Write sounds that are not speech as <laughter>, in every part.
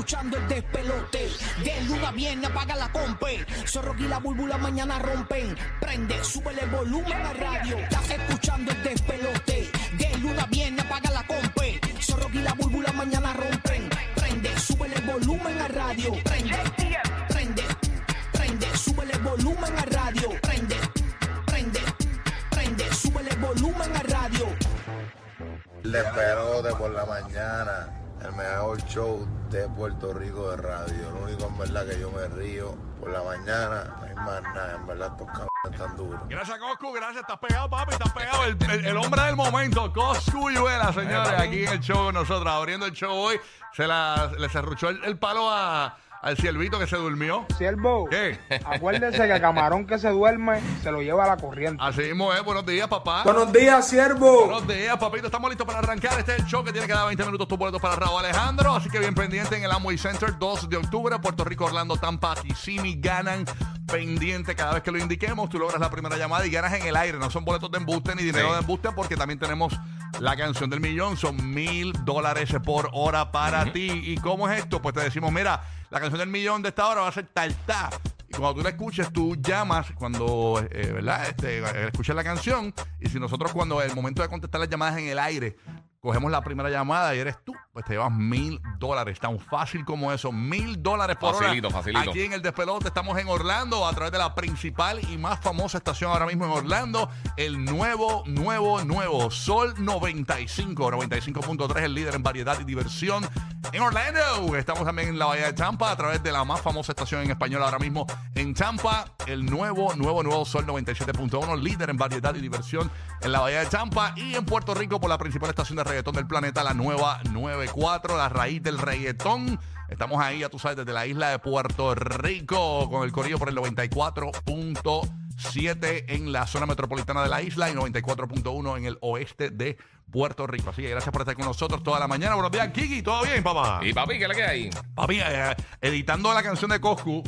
escuchando el despelote. De luna viene, apaga la compe. Zorro y la búlbula mañana rompen. Prende, sube el volumen a radio. Estás escuchando el despelote. De luna viene, apaga la compe. Zorro y la búlbula mañana rompen. Prende, sube el volumen a radio. Prende, prende, prende, sube el volumen a radio. Prende, prende, prende, sube el volumen a radio. El despelote por la mañana, el mejor show de Puerto Rico de radio. Lo único en verdad que yo me río por la mañana, no hay más nada, en verdad estos cabrones están duros. Gracias, Coscu, gracias. Estás pegado, papi, estás pegado. El, el- el hombre del momento, Coscu Yuela, señores, aquí en el show con nosotros, abriendo el show hoy. Se la, le cerruchó el, el palo a, al ciervito que se durmió. Siervo, ¿Qué? <laughs> acuérdese que camarón que se duerme se lo lleva a la corriente. Así mismo es. Buenos días, papá. Buenos días, siervo. Buenos días, papito. Estamos listos para arrancar. Este es el show que tiene cada 20 minutos tus boletos para Raúl Alejandro. Así que bien pendiente en el Amway Center, 2 de octubre. Puerto Rico, Orlando, Tampa, Kissimmee ganan. Pendiente cada vez que lo indiquemos. Tú logras la primera llamada y ganas en el aire. No son boletos de embuste ni dinero Sí. de embuste porque también tenemos la canción del millón. Son mil dólares por hora para ti. ¿Y cómo es esto? Pues te decimos, mira, la canción del millón de esta hora va a ser tal. Y cuando tú la escuches, tú llamas cuando, eh, ¿verdad? Este, eh, la canción. Y si nosotros cuando el momento de contestar las llamadas en el aire, cogemos la primera llamada y eres tú, pues te llevas mil dólares. Tan fácil como eso. Mil dólares por Facilito, hora. facilito. Aquí en el Despelote estamos en Orlando a través de la principal y más famosa estación ahora mismo en Orlando. El nuevo, nuevo, nuevo Sol 95. 95.3, el líder en variedad y diversión en Orlando. Estamos también en la Bahía de Tampa a través de la más famosa estación en español ahora mismo en Tampa. El nuevo, nuevo, nuevo Sol 97.1, líder en variedad y diversión en la Bahía de Tampa. Y en Puerto Rico por la principal estación de reggaetón del planeta, la nueva 94, la raíz del reggaetón. Estamos ahí, ya tú sabes, desde la isla de Puerto Rico con el corillo por el 94.7 en la zona metropolitana de la isla y 94.1 en el oeste de Puerto Rico. Así que gracias por estar con nosotros toda la mañana. Buenos días, Kiki. ¿Todo bien, papá? Y papi, ¿qué le queda ahí? Papi, eh, editando la canción de Coscu.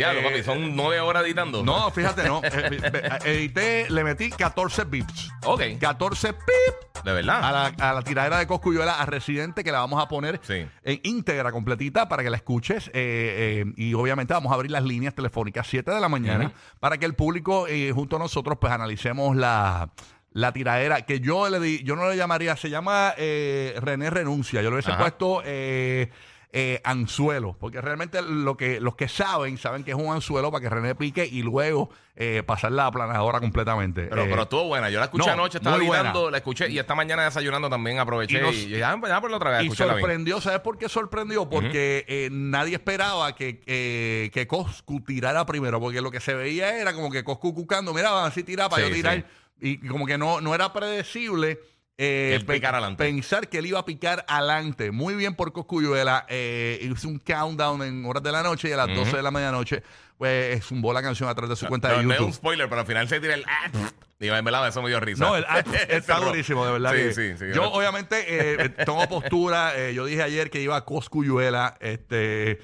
Diablo, Eh, papi, son nueve horas editando. No, fíjate, no. <laughs> Eh, eh, edité, le metí 14 bips. Ok. 14 pip De verdad. a la, a la tiradera de Coscuyuela a Residente que la vamos a poner Sí. en íntegra, completita, para que la escuches. eh, eh, y obviamente vamos a abrir las líneas telefónicas 7 de la mañana para que el público, eh, junto a nosotros, pues analicemos la. La tiradera, que yo le di, yo no le llamaría, se llama eh, René Renuncia. Yo le hubiese Ajá. puesto eh, eh, anzuelo, porque realmente lo que, los que saben, saben que es un anzuelo para que René pique y luego eh, pasar la aplanadora completamente. Pero, Eh, pero estuvo buena. Yo la escuché no, anoche, estaba editando, la escuché y esta mañana desayunando también aproveché Y nos- y, ya, ya por la otra vez, Y bien. sorprendió, ¿sabes por qué sorprendió? Porque eh, nadie esperaba que, eh, que Coscu tirara primero, porque lo que se veía era como que Coscu cucando, mira, así tira para Sí, yo tirar, sí. y como que no, no era predecible. Eh, picar adelante. Pensar que él iba a picar adelante. Muy bien por Coscuyuela. Eh, hizo un countdown en horas de la noche y a las 12 de la medianoche, pues zumbó la canción a través de su cuenta No, de no es YouTube. un spoiler, pero al final se tira el. ah, Y en verdad eso me dio risa. No, el act <laughs> está durísimo, de verdad. Sí, que- sí, sí. Yo, obviamente, eh, eh, tomo postura. eh, yo dije ayer que iba a Coscuyuela. Este.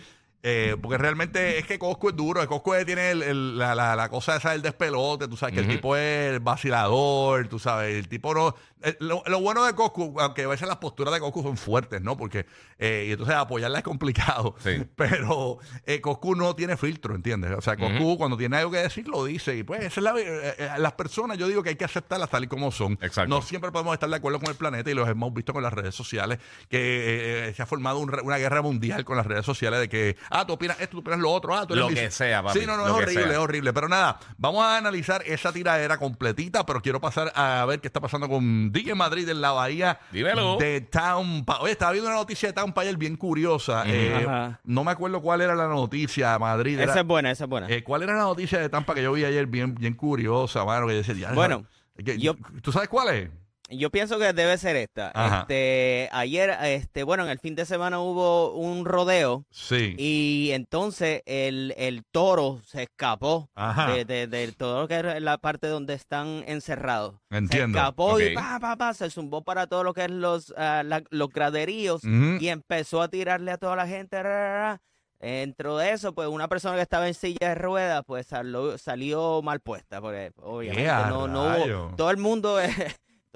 Eh, porque realmente es que Coscu es duro. El Coscu tiene el- el- la, la- la cosa esa del despelote. Tú sabes que el tipo es vacilador. Tú sabes, el tipo no. eh, lo, lo bueno de Coscu, aunque a veces las posturas de Coscu son fuertes, ¿no? Porque. eh, y entonces apoyarla es complicado. Sí. <laughs> Pero eh, Coscu no tiene filtro, ¿entiendes? O sea, Coscu cuando tiene algo que decir lo dice. Y pues esa es la, eh, eh, las personas, yo digo que hay que aceptarlas tal y como son. Exacto. No siempre podemos estar de acuerdo con el planeta y los hemos visto con las redes sociales, que eh, se ha formado un una guerra mundial con las redes sociales de que, ah, tú opinas esto, tú opinas lo otro, ah, tú eres Lo que sea, papi, Sí, no, no, es lo que horrible, sea. es horrible. Pero nada, vamos a analizar esa tiradera completita, pero quiero pasar a ver qué está pasando con DJ Madrid en la bahía Dímelo. de Tampa. Oye, estaba viendo una noticia de Tampa ayer bien curiosa. eh, Ajá. no me acuerdo cuál era la noticia, Madrid. era- Esa es buena, esa es buena. eh, ¿Cuál era la noticia de Tampa que yo vi ayer bien, bien curiosa, mano? Que yo decía, ya, Bueno, que- yo- ¿tú sabes cuál es? Yo pienso que debe ser esta. Ajá. Este, ayer, este, bueno, en el fin de semana hubo un rodeo Sí. y entonces el, el toro se escapó Ajá. de, de- del todo que es la parte donde están encerrados. Entiendo. Se escapó Ok. y pa, pa, pa, se zumbó para todo lo que es los, la- los graderíos y empezó a tirarle a toda la gente. ra, ra, ra. Dentro de eso, pues una persona que estaba en silla de ruedas, pues salió, salió mal puesta, porque obviamente ¡Ea, no, no hubo, todo el mundo, <laughs> eh,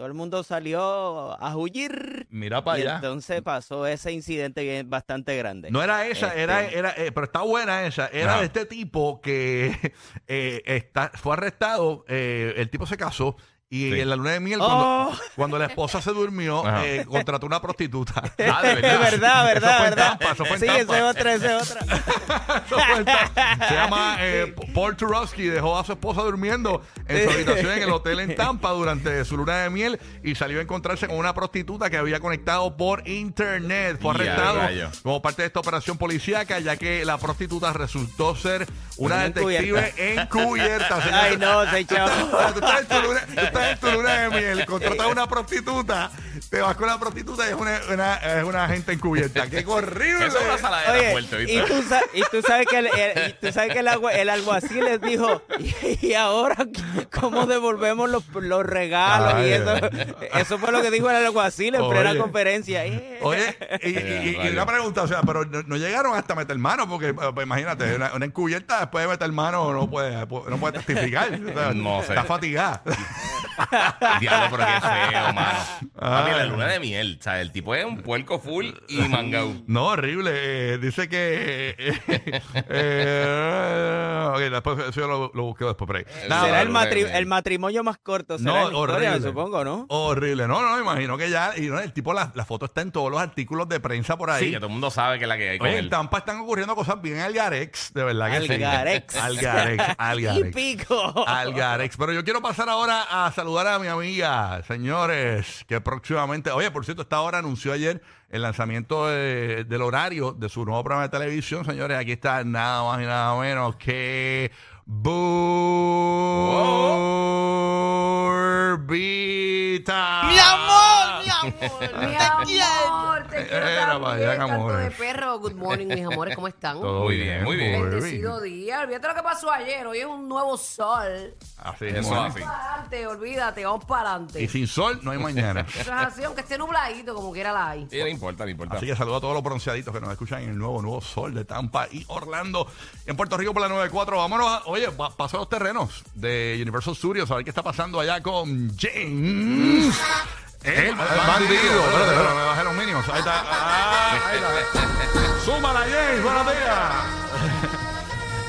todo el mundo salió a huir. Mira para y allá. entonces pasó ese incidente bien- bastante grande. No era esa, Este, era, era eh, pero está buena esa. Era de este tipo que <laughs> eh, está, fue arrestado. eh, el tipo se casó y Sí. en la luna de miel, cuando, Oh. cuando la esposa se durmió, Ajá. eh, contrató una prostituta. Ah, <laughs> de Es verdad. verdad, Eso verdad, fue en verdad. Tampa, eso fue en sí, Tampa. esa es otra, esa es otra. Eso. Se llama eh, Paul Turowski. Dejó a su esposa durmiendo en su habitación en el hotel en Tampa durante su luna de miel y salió a encontrarse con una prostituta que había conectado por internet. Fue Ya, arrestado rayo. como parte de esta operación policíaca, ya que la prostituta resultó ser una Una detective encubierta. <laughs> señores. Ay, no, se echó. Tú estás en tu luna, tú estás en tu luna de miel, contratas a una prostituta, te vas con la prostituta y es una, una- es una agente encubierta. ¡Qué horrible! Eso es una saladera Oye, fuerte, y tú, sa- y tú sabes que el, el- y tú sabes que el, agua- el alguacil les dijo, y, y ahora cómo devolvemos los, los regalos Ay, y eso, eso fue lo que dijo el alguacil en plena Oye. conferencia. Eh. Oye, y, y- y- y una pregunta, o sea, pero no, no llegaron hasta meter mano, porque eh, pues, imagínate, una, una encubierta después de meter mano no puede, no puede testificar. o sea, No sé. Está fatigada. <laughs> Diablo, pero qué feo, mano. Papi, Ay. la luna de miel. O sea, el tipo es un puerco full y <laughs> mangao. No, horrible. eh, dice que. eh, <laughs> eh, ok, después eso yo lo, lo busqué después por ahí. Nada, Será el, matri- matrimonio más corto, será No, en la historia, horrible. supongo, ¿no? Horrible. No, no, imagino que ya. Y no, el tipo, la, la foto está en todos los artículos de prensa por ahí. Sí, que todo el mundo sabe que es la que hay con Oye, en él. Tampa están ocurriendo cosas bien algarex, de verdad que sí. Algarex. Algarex, <laughs> Y algarex. pico. Algarex. Pero yo quiero pasar ahora a saludar a mi amiga, señores, que próximamente, oye, por cierto, esta hora anunció ayer el lanzamiento de- del horario de su nuevo programa de televisión, señores. Aquí está nada más y nada menos que Burbita. Mi amor, amor, mi amor, te quiero Era también, para allá, canto amores. de perro. Good morning, mis amores, ¿cómo están? Todo Muy bien, muy bien. Bendecido día. Olvídate lo que pasó ayer. Hoy es un nuevo sol. Así Eso mismo. así. Para adelante, olvídate, vamos para adelante. Y sin sol no hay <laughs> mañana. Eso es así, aunque esté nubladito, como quiera la hay. Sí, no importa, no importa. Así que saludo a todos los bronceaditos que nos escuchan en el nuevo, nuevo sol de Tampa y Orlando. En Puerto Rico por la 94. Vámonos, a- oye, pa- paso a los terrenos de Universal Studios a ver qué está pasando allá con James. El, el bandido. Espérate, espérate, me bajé los mínimos. Ahí está. Ah, <laughs> ahí está. Súmala, James. Buenos días.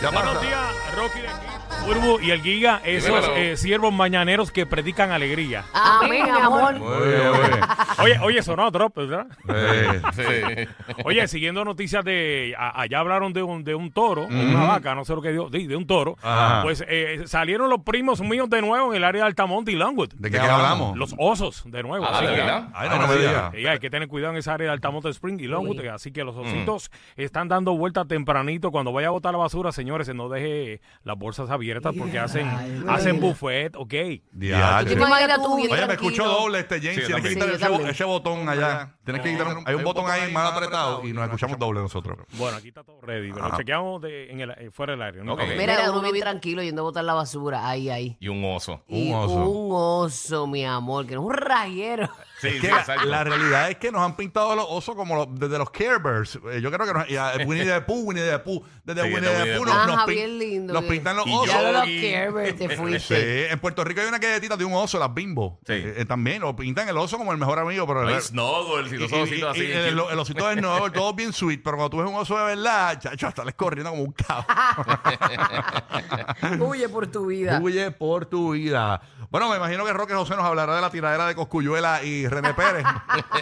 ya Buenos días, Rocky de aquí, Burbu y el Giga, esos eh, siervos mañaneros que predican alegría. Amén, amor. Muy bien, muy bien. Oye, oye, sonó drop, ¿verdad? Sí. Oye, siguiendo noticias de. a- allá hablaron de un, de un toro, o una vaca, no sé lo que dio, de, de un toro. Ajá. Pues eh, salieron los primos míos de nuevo en el área de Altamonte y Longwood. ¿De qué hablamos? Los osos, de nuevo. Ah, así ¿de que- verdad? Ay, no me digas. Y hay que tener cuidado en esa área de Altamonte Spring y Longwood. Uy. Así que los ositos están dando vueltas tempranito. Cuando vaya a botar la basura, señores, no deje las bolsas abiertas porque hacen, hacen buffet, ok. Diache. ¿Te imaginas tú bien Oye, me tranquilo? escucho doble este James. Sí, yo Tienes que también. quitar Sí, yo ese, también. ese botón allá. Tienes que quitar un- hay un botón ahí mal apretado y nos escuchamos doble nosotros. Bueno, aquí está todo ready. Pero Ajá. chequeamos de, en el, eh, fuera del área. ¿no? Ok. Ok. Mira, uno bien tranquilo yendo a botar la basura. Ahí, ahí. Y un oso. Un Y oso. un oso, mi amor, que no es un rayero. Sí, Es sí, que la, realidad es que nos han pintado los osos como los- desde los Care Bears. Eh, Yo creo que nos, y a <laughs> Winnie the Pooh, Winnie the Pooh, desde Sí, Winnie the Pooh nos, Pooh. nos pin- lindo, nos pintan los Y osos. Ya los y- Kerber, te Sí, fuiste. en Puerto Rico hay una galletita de un oso, las bimbo. Sí. Eh, eh, también lo pintan el oso como el mejor amigo, pero el, y y- los ositos así. y el, el osito es <laughs> nuevo, todo bien sweet, pero cuando tú ves un oso de verdad, chacho, sales corriendo como un cabrón. <laughs> Huye por tu vida. Huye por tu vida. Bueno, me imagino que Roque José nos hablará de la tiradera de Coscuyuela y René Pérez.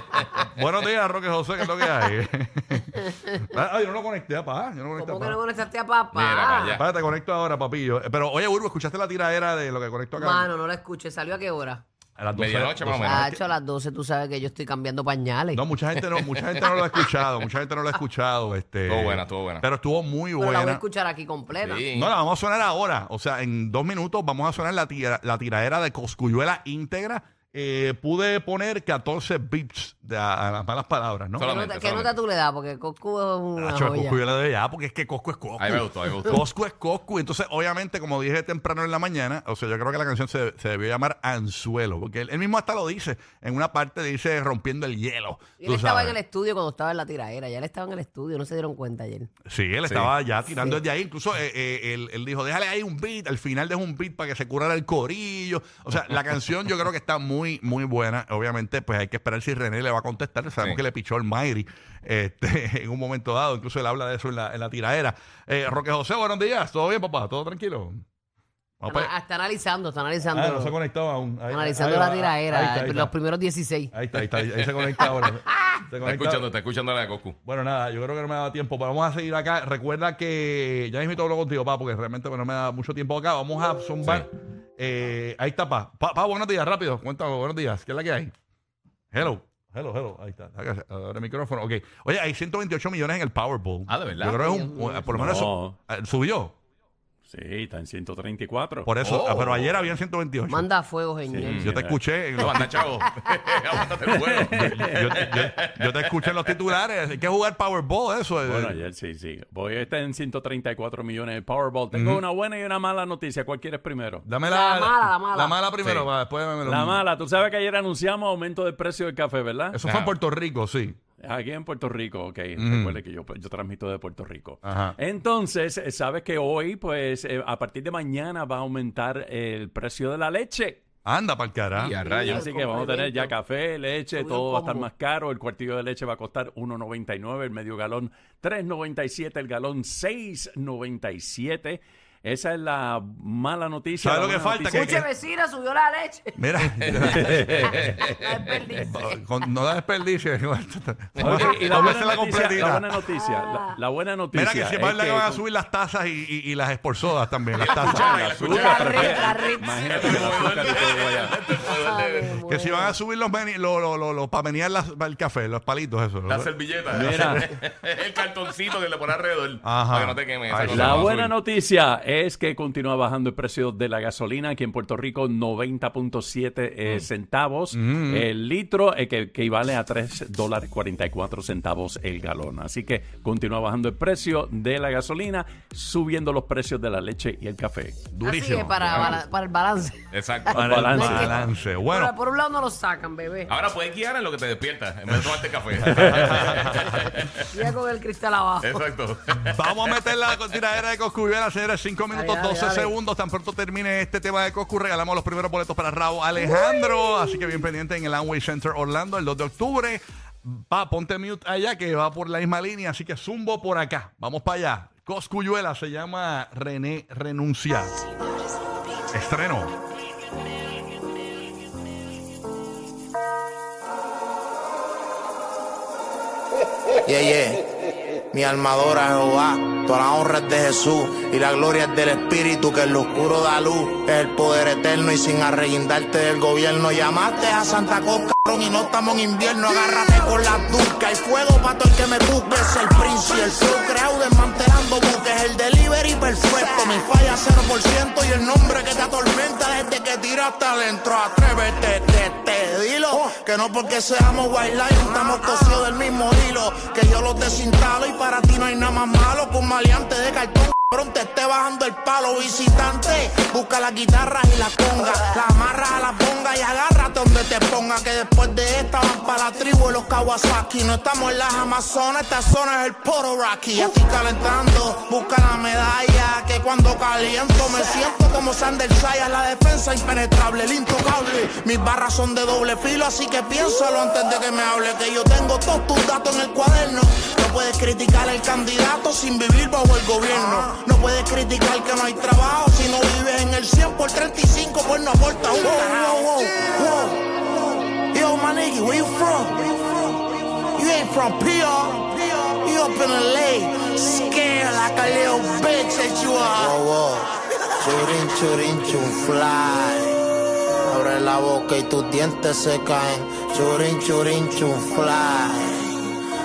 <laughs> Buenos días, Roque José, ¿qué es lo que hay? <laughs> ah, yo no lo conecté, papá. Yo no conecté, ¿Cómo que no papá. conectaste a papá? Mira para allá. Espérate, te conecto ahora, papillo. Pero, oye, Urbo, ¿escuchaste la tiradera de lo que conecto acá? Mano, no la escuché. ¿Salió a qué hora? A las 12, Medianoche, más o 12. menos. Hecho a las 12, tú sabes que yo estoy cambiando pañales. No, mucha gente no, mucha gente no lo ha escuchado, mucha gente no lo ha escuchado. Este, Estuvo buena, estuvo buena. Pero estuvo muy pero la voy a buena. escuchar aquí completa. Sí. No, la vamos a sonar ahora. O sea, en dos minutos vamos a sonar la, tira- la tiradera de Coscuyuela íntegra. Eh, pude poner 14 bips de a, a las malas palabras, ¿no? ¿Qué Solamente, nota, qué solamente. nota tú le das? Porque Coscu es una Nacho, joya. Coscu yo le doy ya, porque es que Coscu es Coscu. A mí me gustó, a mí me gustó. Coscu es Coscu. Entonces, obviamente, como dije temprano en la mañana, o sea, yo creo que la canción se, se debió llamar Anzuelo, porque él, él mismo hasta lo dice. En una parte dice rompiendo el hielo. Y tú él estaba sabes. en el estudio cuando estaba en la tiradera. Ya él estaba en el estudio, no se dieron cuenta ayer. Sí, él Sí. estaba ya tirando Sí. desde ahí. Incluso eh, eh, él, él dijo, déjale ahí un beat. Al final deja un beat para que se curara el corillo. O sea, la canción yo creo que está muy muy, muy buena. Obviamente, pues hay que esperar si René le va a contestar. Sabemos Sí. que le pichó el Mayri este, <laughs> en un momento dado. Incluso él habla de eso en la, en la tiradera. Eh, Roque José, buenos días. ¿Todo bien, papá? ¿Todo tranquilo? Está, analizando, está analizando. Ah, no se ha conectado aún. Ahí- analizando ahí la va. tiraera, Ahí está, ahí los primeros 16. Ahí está, ahí está. Ahí se conecta ahora. <laughs> Se Está escuchando, está escuchando la de Goku. Bueno, nada, yo creo que no me da tiempo, pero vamos a seguir acá. Recuerda que ya mismo hablo contigo, pa, porque realmente no me da mucho tiempo acá. Vamos a zumbar. Eh, ahí está, pa. pa. Pa, buenos días, rápido. Cuéntame, buenos días. ¿Qué es la que hay? Hello. Hello, hello. Ahí está. Acá, Abre el micrófono. Ok. Oye, hay 128 millones en el Powerball. Ah, ¿de verdad? Yo creo que es un, por lo menos No. eso, eh, subió. Sí, está en 134. Por eso, Oh. ah, pero ayer había 128. Manda fuego, señor. Sí. Yo te escuché. en No, los- anda, chavo. <laughs> Aguántate el fuego. yo, yo- yo te escuché en los titulares. Hay que jugar Powerball, eso. eh. Bueno, ayer sí, sí. Voy a estar en 134 millones de Powerball. Tengo una buena y una mala noticia. ¿Cuál quieres primero? Dame La la, mala, la mala. primero, Sí. va, después me lo- La mala. Tú sabes que ayer anunciamos aumento del precio del café, ¿verdad? Eso fue en Puerto Rico, sí. Aquí en Puerto Rico, ok. Recuerde que yo, yo transmito de Puerto Rico. Ajá. Entonces, eh, sabes que hoy, pues, eh, a partir de mañana va a aumentar el precio de la leche. Anda para el carajo. Y a rayos. Así que vamos a tener ya café, leche, todo va a estar más caro. El cuartillo de leche va a costar 1.99, el medio galón 3.97, el galón 6.97. Esa es la mala noticia. ¿Sabes lo que falta? noticia- Que- Escuche, vecina, subió la leche. Mira, <laughs> La desperdicie. con- no da desperdicio. Oye, y la <laughs> buena, la noticia, completita. la buena noticia, la, la buena noticia. Mira que si es van que a con- subir las tasas y, y- y las esporzodas también. Las cuchara, la azúcar. La pero que- la red. Imagínate el azúcar y todo allá. Ay, Que si van a subir los, meni- lo, lo, lo, lo- para menear las- el café, los palitos, eso. La servilleta. Mira. <laughs> el cartoncito que le pone alrededor. Ajá. Para que no te queme. esa Ay, cosa La va a buena subir. noticia es que continúa bajando el precio de la gasolina aquí en Puerto Rico, 90.7 eh, centavos el litro, eh, que, que equivale a 3 dólares 44 centavos el galón. Así que continúa bajando el precio de la gasolina, subiendo los precios de la leche y el café. Así Durísimo. que para, para el balance. Exacto. Para el balance. balance. Bueno. Bueno, por un lado no lo sacan, bebé. Ahora puedes guiar en lo que te despiertas, en vez de tomarte café. <laughs> Ya con el cristal abajo. Exacto. <laughs> Vamos a meter la tiradera de Coscuyuela, señores. 5 minutos, Dale, dale, 12 dale. segundos. Tan pronto termine este tema de Coscu, regalamos los primeros boletos para Raúl Alejandro. Así que bien pendiente en el Amway Center Orlando el 2 de octubre. Va, ponte mute allá que va por la misma línea. Así que zumbo por acá. Vamos para allá. Coscuyuela se llama René Renuncia. Estreno. Yeah, yeah. Mi armadora Jehová, toda la honra es de Jesús y la gloria es del Espíritu que en lo oscuro da luz. Es el poder eterno y sin arreguindarte del gobierno. Llamaste a Santa cabrón, y no estamos en invierno. Agárrate con la turca. Hay fuego para todo el que me busque. Es el príncipe, el flow creado desmantelando El delivery perfecto, mi falla 0% y el nombre que te atormenta desde que tiraste adentro. Atrévete, te, te, dilo. Que no porque seamos white line, estamos cosidos del mismo hilo. Que yo los desinstalo y para ti no hay nada más malo que un maleante de cartón. Te esté bajando el palo visitante. Busca las guitarras y las congas. La amarras a la ponga y agárrate donde te ponga. Que después de esta van para la tribu de los Kawasaki. No estamos en las Amazonas, esta zona es el Poro Rocky. Estoy calentando, busca la medalla. Que cuando caliento me siento como Sander Sayas. La defensa impenetrable, el intocable. Mis barras son de doble filo, así que piénsalo antes de que me hable. Que yo tengo todos tus datos en el cuaderno. No puedes criticar al candidato sin vivir bajo el gobierno. No puedes criticar que no hay trabajo si no vives en el 100 por 35, pues no aporta un carajo. Wow, wow. Yo, my nigga, where you from? You ain't from PR. You up in LA, scared like a little bitch that you are. Wow, wow. Churin, churin, chun fly. Abre la boca y tus dientes se caen. Churin, churin, chun fly.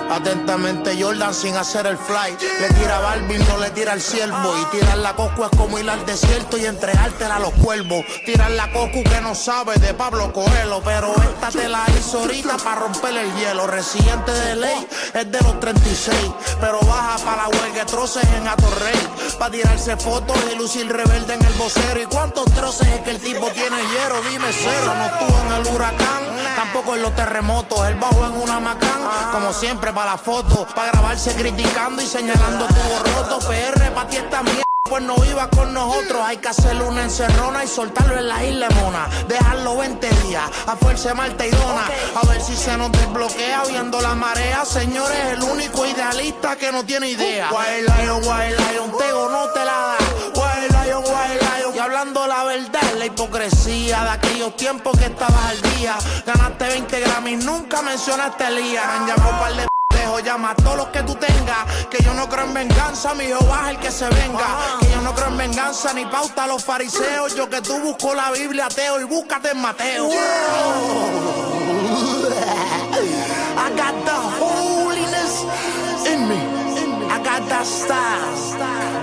Atentamente Jordan sin hacer el fly. Le tira a Balvin, no le tira al ciervo. Y tirar la coco es como ir al desierto y entregártela a los cuervos. Tirar la coco que no sabe de Pablo Coelho. Pero esta te la hizo ahorita para romper el hielo. Residente de ley es de los 36. Pero baja para la huelga troces en Atorrey. Para tirarse fotos y lucir rebelde en el vocero. ¿Y cuántos troces es que el tipo tiene hierro? Dime cero. No estuvo en el huracán, tampoco en los terremotos. Él bajó en una macán. Como siempre para la foto, para grabarse criticando y señalando tu roto. PR pa' ti esta mierda. Pues no iba con nosotros, hay que hacerle una encerrona y soltarlo en la isla mona. Dejarlo 20 días, a fuerza Marta y Dona. A ver si se nos desbloquea viendo la marea. Señores, el único idealista que no tiene idea. Wild Lion, Wild Lion, Tego no te la da. Wild Lion, Wild Lion. Y hablando la verdad, la hipocresía de aquellos tiempos que estabas al día. Ganaste 20 Grammys, nunca mencionaste el día. Han llamado par de Dejo llama a todos los que tú tengas. Que yo no creo en venganza, mi Jehová es el que se venga. Que yo no creo en venganza ni pauta a los fariseos. Yo que tú busco la Biblia, ateo, y búscate en Mateo. I got the holiness in me. I got that style.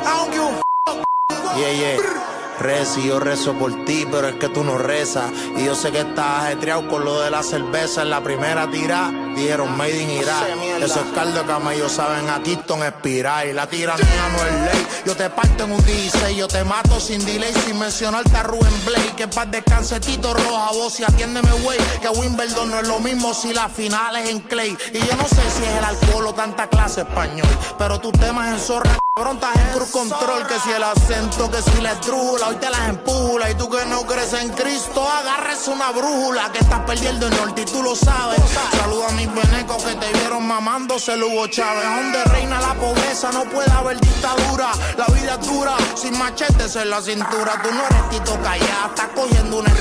I don't give a f- Yeah, yeah. Reci, yo rezo por ti, pero es que tú no rezas. Y yo sé que estás ajetreado con lo de la cerveza en la primera tira. Dijeron Made in Irak. Eso es caldo de camello, saben a Kingston expirar. Y la tiranía no es ley. Yo te parto en un 16, yo te mato sin delay, sin mencionarte a Rubén Blake. Que paz descanse Tito Roja, vos y atiéndeme, güey. Que Wimbledon no es lo mismo si la final es en Clay. Y yo no sé si es el alcohol o tanta clase español. Pero tu tema es en zorra. Cabrón, estás en cruz control, que si el acento, que si la estrula, hoy te las empula. Y tú que no crees en Cristo, agarres una brújula, que estás perdiendo el norte y tú lo sabes. Saluda a mis venecos que te vieron mamándose Hugo Chávez. Donde reina la pobreza, no puede haber dictadura. La vida es dura, sin machetes en la cintura. Tú no eres Tito Callá, estás cogiendo una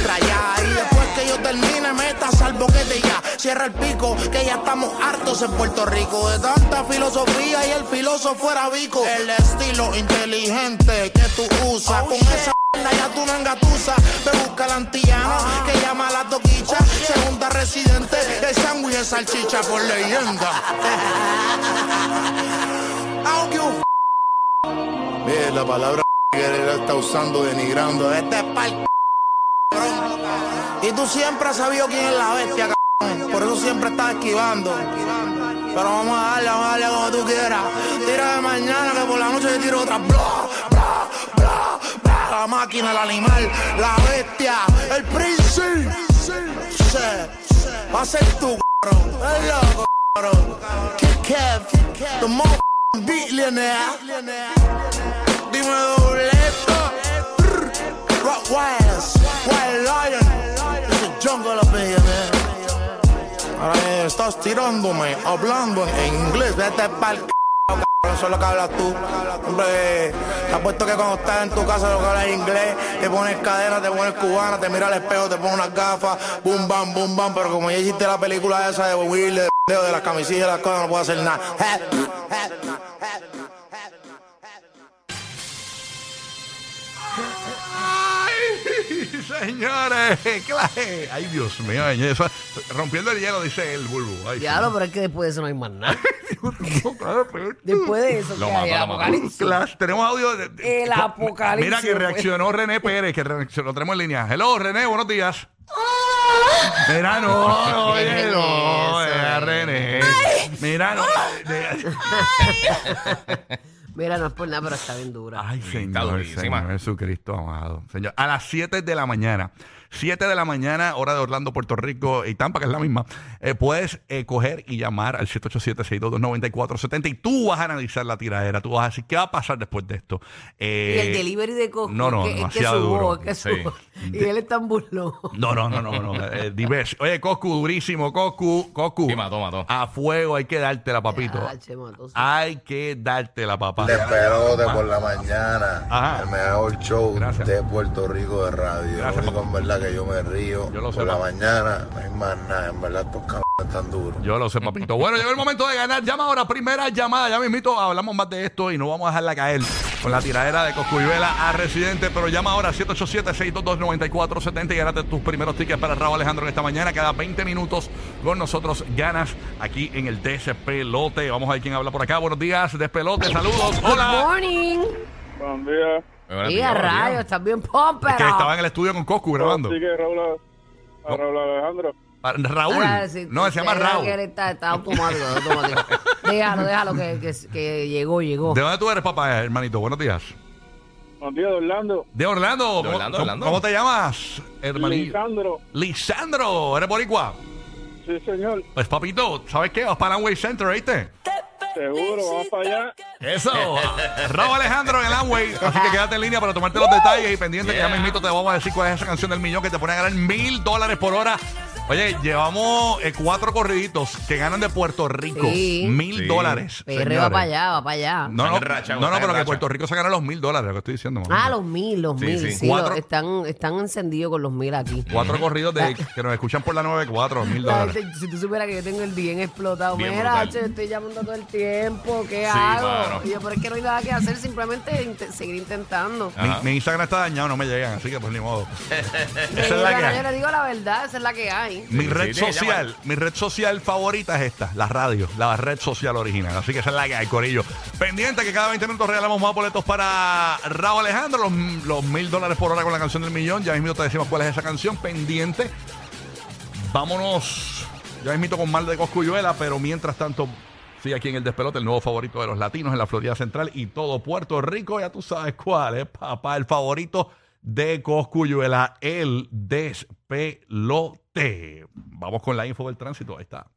Cierra el pico, que ya estamos hartos en Puerto Rico. De tanta filosofía y el filósofo era bico. El estilo inteligente que tú usas. Con esa mierda ya tú no engatusas. Ve busca la antillana que llama a la toquicha. Segunda residente, el sándwich de salchicha por leyenda. I don't give a f- Mire, la palabra que él está usando, denigrando. Este es pa'l. Y tú siempre has sabido quién es la bestia. Por eso siempre estás esquivando. Pero vamos a darle, vamos a darle como tú quieras. Tira de mañana que por la noche te tiro otra. Bla, bla, bla, bla. La máquina, el animal, la bestia, el príncipe. Va a ser tú, cabrón. Es loco, cabrón. Kid Kev, the motherfucking billionaire. Dime doble esto. Rock Wires, Wild Lion. It's a jungle up here, man. Ahora eh, estás tirándome, hablando en inglés. Vete pa'l c***, eso es lo que hablas tú. Hombre, te apuesto que cuando estás en tu casa lo que hablas es inglés, te pones cadena, te pones cubana, te miras al espejo, te pones unas gafas, boom, bam, boom, bam. Pero como ya hiciste la película esa de Will, de, de las camisillas y las cosas, no puedo hacer nada. Señores, <laughs> clase. Ay, Dios mío, eso, rompiendo el hielo, dice el bulbo. Ay, Diablo, pero es que después de eso no hay más nada. <laughs> Después de eso, Lo ¿qué mató, hay? El apocalipsis. Tenemos audio. de- de- El apocalipsis, Mira que pues. reaccionó René Pérez, que lo tenemos en línea. Hello, René, buenos días. Mira, no, <laughs> no, oye, no, eh, René. Mira, no. Mira, no es por nada, pero está bien dura. Ay, Señor, durísima. Señor Jesucristo amado. Señor, a las 7 de la mañana, 7 de la mañana, hora de Orlando, Puerto Rico y Tampa, que es la misma, eh, puedes eh, coger y llamar al 787-622-9470 y tú vas a analizar la tiradera. Tú vas a decir, ¿qué va a pasar después de esto? Eh, y el delivery de Coco, no, no, que, es que demasiado subo, duro. que Sí. subo. Y él es tan burlón. No, no, no, no, no. eh, diverso. Oye, Coscu, durísimo, Coscu, Coscu. Sí, mató, mató. A fuego hay que dártela, papito. Ah, che, mató, sí. Hay que dártela, papá. Despelote por la mañana. Ajá. El mejor show Gracias. de Puerto Rico de radio. Gracias, Lo único en verdad que yo me río. Yo lo sé, por la papá. mañana no hay más nada. En verdad estos cabrones están duros. Yo lo sé, papito. Bueno, llegó el momento de ganar. Llama ahora, primera llamada. Ya mismito hablamos más de esto y no vamos a dejarla caer con la tiradera de Coscuyuela a Residente. Pero llama ahora 787-622-9470 y gánate tus primeros tickets para Raúl Alejandro en esta mañana. Cada 20 minutos con nosotros ganas aquí en el Despelote. Vamos a ver quién habla por acá. Buenos días, Despelote. Saludos. Good Hola. morning. Buen día. Días, a buenos días. rayos, estás bien pompero. Es que estaba en el estudio con Coscu grabando. Raúl, a Raúl Alejandro. Raúl. Ah, sí, No, se llama Raúl. que él Está, está automático, automático. déjalo, déjalo, que, que, que llegó, llegó. ¿De dónde tú eres, papá, hermanito? Buenos días. Buenos días, Orlando. De Orlando. De ¿Cómo- Orlando, ¿Cómo, Orlando. cómo te llamas, hermanito? Lisandro. Lisandro, ¿eres boricua? Sí, señor. Pues papito, ¿sabes qué? Vas para el Amway Center, ¿viste? Seguro, vamos para allá. Eso. <laughs> Raúl Alejandro en el Amway. Así que quédate en línea para tomarte los detalles y pendiente que ya mismito te vamos a decir cuál es esa canción del millón que te pone a ganar mil dólares por hora. Oye, llevamos eh, cuatro corriditos que ganan de Puerto Rico. Sí. Mil Sí. dólares. PR va señores. para allá, va para allá. No, no, Están en racha, no, no, están en pero que racha. Puerto Rico se gana los mil dólares, lo que estoy diciendo. mamá. Ah, los mil, los Sí, mil. sí. Sí, Cuatro- los- están, están encendidos con los mil aquí. Cuatro corridos de, que nos escuchan por la 94, mil La dólares. si tú supieras que yo tengo el bien explotado, Bien mira, brutal. che, estoy llamando todo el tiempo, ¿qué Sí, hago? mano. Y yo, pero es que no hay nada que hacer, simplemente seguir intentando. Mi, Ajá. mi Instagram está dañado, no me llegan, así que pues ni modo. <laughs> Esa es la que yo hay. le digo la verdad, esa es la que hay. Mi Sí, red sí, social, mi red social favorita es esta, la radio, la red social original. Así que esa es la que hay, Corillo. Pendiente que cada 20 minutos regalamos más boletos para Raúl Alejandro, los, los mil dólares por hora con la canción del millón. Ya mismo te decimos cuál es esa canción. Pendiente. Vámonos. Ya mismo con mal de Coscuyuela, pero mientras tanto. Sigue aquí en el despelote, el nuevo favorito de los latinos en la Florida Central y todo Puerto Rico. Ya tú sabes cuál es, papá, el favorito de Coscuyuela, el despelote. Vamos con la info del tránsito. Ahí está.